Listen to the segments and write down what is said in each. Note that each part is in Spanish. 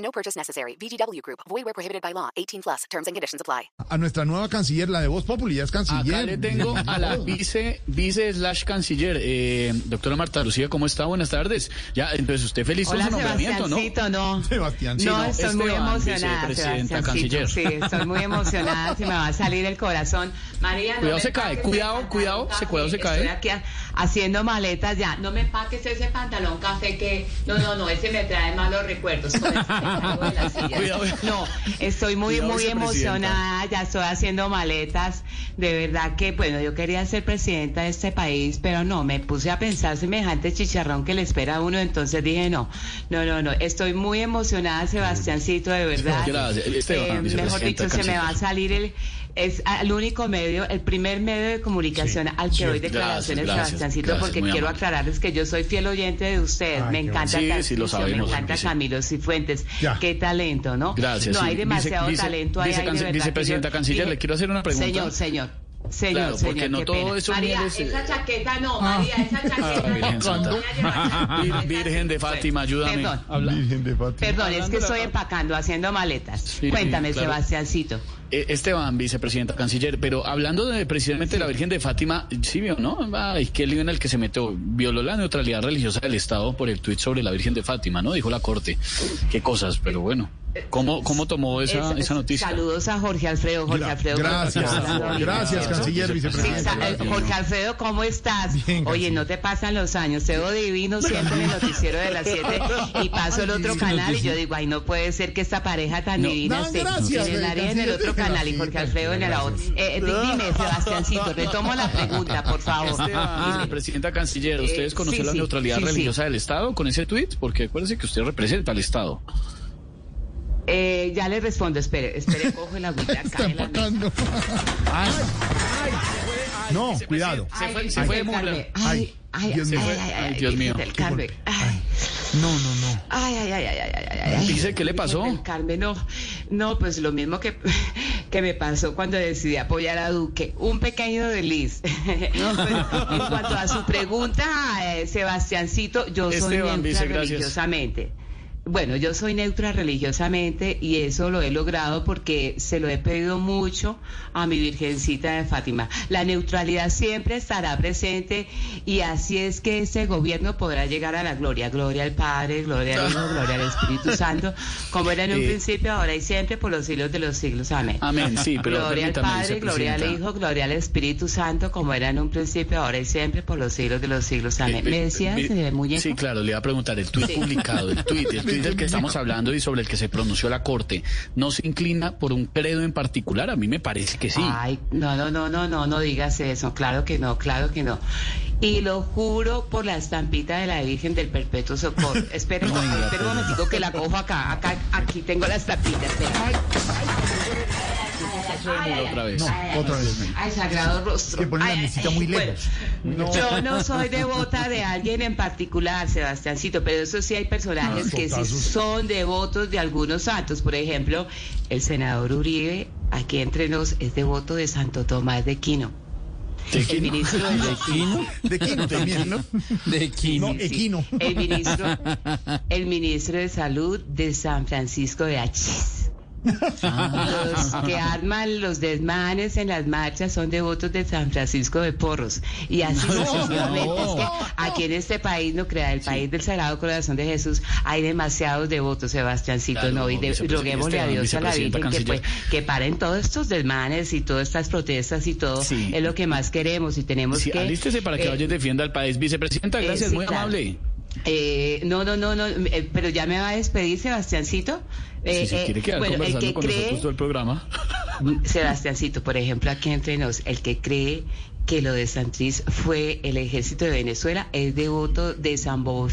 No purchase necessary. VGW Group. Void where prohibited by law. 18 plus. Terms and conditions apply. a nuestra nueva canciller, la de Voz Populi, ya es canciller. Acá le tengo a la vice, vice slash canciller, eh, doctora Marta Lucía, ¿cómo está? Buenas tardes. Ya, entonces usted feliz con su nombramiento, ¿no? No. Sebastián, sí, no, no, estoy muy Esteban, emocionada, vicepresidenta, Sebastiancito. canciller. Sí, estoy muy emocionada, se me va a salir el corazón. María, no Cuidado, se cae, cuidado, cuidado, se- cuidado, se cae. Estoy aquí ha- haciendo maletas ya. No me empaques ese pantalón café que... No, no, no, ese me trae malos recuerdos. Con ese No, estoy muy, muy emocionada, ya estoy haciendo maletas. De verdad que, bueno, yo quería ser presidenta de este país, pero no, me puse a pensar semejante chicharrón que le espera a uno, entonces dije, no, no, no, no, estoy muy emocionada, Sebastiancito, de verdad. Gracias. Esteban, Eh, mejor vicepresidenta, dicho, se me va a salir el... Es el único medio, el primer medio de comunicación al que sí, doy declaraciones, gracias, Sebastiancito, gracias, porque quiero amable. aclararles que yo soy fiel oyente de usted. Ay, me encanta bueno. Sí, Tarcisio, sí, lo sabemos, me encanta. Camilo Cifuentes. Ya. Qué talento, ¿no? Gracias. No sí. hay demasiado Vice- vice- talento ahí. vice- de que vicepresidenta canciller, dije- le quiero hacer una pregunta. Señor, señor. Señor, Claro, señor, porque no todo pena. eso María, esa chaqueta no, María, esa chaqueta Ah, Virgen no. Santa. Voy a llevar- Vir- Virgen de Fátima, ayúdame. Perdón. Habla- Virgen de Fátima. Perdón, es que de estoy empacando, haciendo maletas. Sí, Cuéntame, claro. Sebastiancito. Eh, Esteban, vicepresidenta canciller, pero hablando de precisamente la Virgen de Fátima, sí vio, ¿no? Ay, qué lío en el que se metió. Violó la neutralidad religiosa del Estado por el tuit sobre la Virgen de Fátima, ¿no? Dijo la Corte. Qué cosas, pero bueno. ¿Cómo, cómo tomó esa, Es- esa noticia? Saludos a Jorge Alfredo. Jorge Gra- Alfredo. gracias, gracias, canciller, vicepresidente. eh. Jorge Alfredo, ¿cómo estás? Bien, Oye, no te pasan los años, te veo divino siempre en el noticiero de las 7 y paso el otro canal y yo digo, ay, no puede ser que esta pareja tan No. divina No, esté gracias, en el área en el otro canal y Jorge Alfredo en el otro. Eh, di- dime, Sebastiancito, retomo la pregunta, por favor. Esteban, vicepresidenta canciller, ¿ustedes Eh, conocen sí, la neutralidad sí, sí. religiosa del Estado con ese tuit? Porque acuérdense que usted representa al Estado. Eh, ya le respondo, espere, espere, cojo el agüita acá en la mesa. empacando. No, cuidado. Se fue, Ay, se fue. Carmen. Ay, ay, Dios ay, mío. ay, ay, Ay, ay, Dios mío. Del Carmen. Ay. No, no, no. Ay, ay, ay, ay, ay, ay, ay, ay. Dice, ¿qué le pasó? Del Carmen, no, no, pues lo mismo que, que me pasó cuando decidí apoyar a Duque. Un pequeño desliz. en cuanto a su pregunta, eh, Sebastiancito, yo soy Esteban, dice, gracias. Bueno, yo soy neutra religiosamente y eso lo he logrado porque se lo he pedido mucho a mi Virgencita de Fátima. La neutralidad siempre estará presente y así es que este gobierno podrá llegar a la gloria. Gloria al Padre, gloria al Hijo, gloria al Espíritu Santo, como era en un Eh, principio, ahora y siempre, por los siglos de los siglos. Amén. Amén, sí, pero gloria al Padre, gloria al. Hijo, gloria al Espíritu Santo, como era en un principio, ahora y siempre, por los siglos de los siglos. Amén. Eh, ¿Me eh, decías, eh, muñeco? Sí, claro, le iba a preguntar, el tuit Sí. publicado, el tuit, el tuit del que estamos hablando y sobre el que se pronunció la Corte, ¿no se inclina por un credo en particular? A mí me parece que sí. Ay, no, no, no, no, no, no digas eso. Claro que no, claro que no. Y lo juro por la estampita de la Virgen del Perpetuo Socorro. Espera, un momentico que la cojo acá. Acá, aquí tengo la estampita. Espera. Ay, ay, otra vez. ay, ay, otra vez. Ay, sagrado rostro. Que ponen la mesita muy bueno, lejos. Yo no soy devota de alguien en particular, Sebastiancito, pero eso sí hay personajes Ah, que sí son devotos de algunos santos. Por ejemplo, el senador Uribe, aquí entre nos, es devoto de Santo Tomás de Quino. ¿De El ministro de Quino? De Quino también, ¿no? De Quino. No, Equino. El ministro, el ministro de Salud de San Francisco de Achis. Los que arman los desmanes en las marchas son devotos de San Francisco de Porros. Y así sucesivamente. Es que aquí en este país, no crea, el país del Sagrado Corazón de Jesús, hay demasiados devotos, Sebastiancito, Claro, ¿no? Y de- vicepresidente roguémosle a Dios, a la Virgen, que, pues, que paren todos estos desmanes y todas estas protestas y todo. Sí. Es lo que más queremos y tenemos Sí, que... alístese para que eh, vaya y defienda al país. Vicepresidenta, eh, gracias, sí, muy claro. amable. Eh, no, no, no, no, eh, pero ya me va a despedir, Sebastiancito. Eh, si se eh, quiere quedar bueno, el conversando que con cree, nosotros todo el programa. Sebastiancito, por ejemplo, aquí entre nos, el que cree que lo de Santriz fue el ejército de Venezuela, es devoto de San Bo-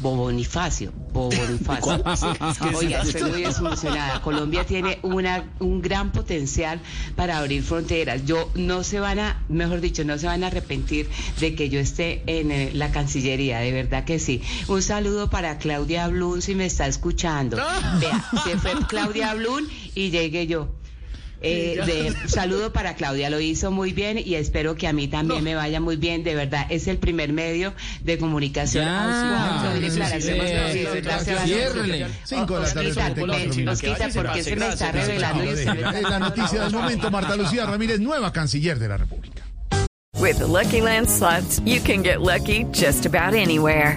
Bo- Bonifacio. Bo- Bonifacio. Oiga, estoy muy desilusionada. Colombia tiene una, un gran potencial para abrir fronteras. Yo no se van a, mejor dicho, no se van a arrepentir de que yo esté en eh, la Cancillería, de verdad que sí. Un saludo para Claudia Blum si me está escuchando. Vea, se fue Claudia Blum y llegué yo. Eh, de- saludo para Claudia, lo hizo muy bien y espero que a mí también me vaya muy bien. De verdad, es el primer medio de comunicación. Cinco de la tarde, Osquita, 34 ven, minutos. Osquita, ¿por qué se me está revelando? la noticia del momento. Marta Lucía Ramírez, nueva canciller de la República. With the Lucky Land slots, you can get lucky just about anywhere.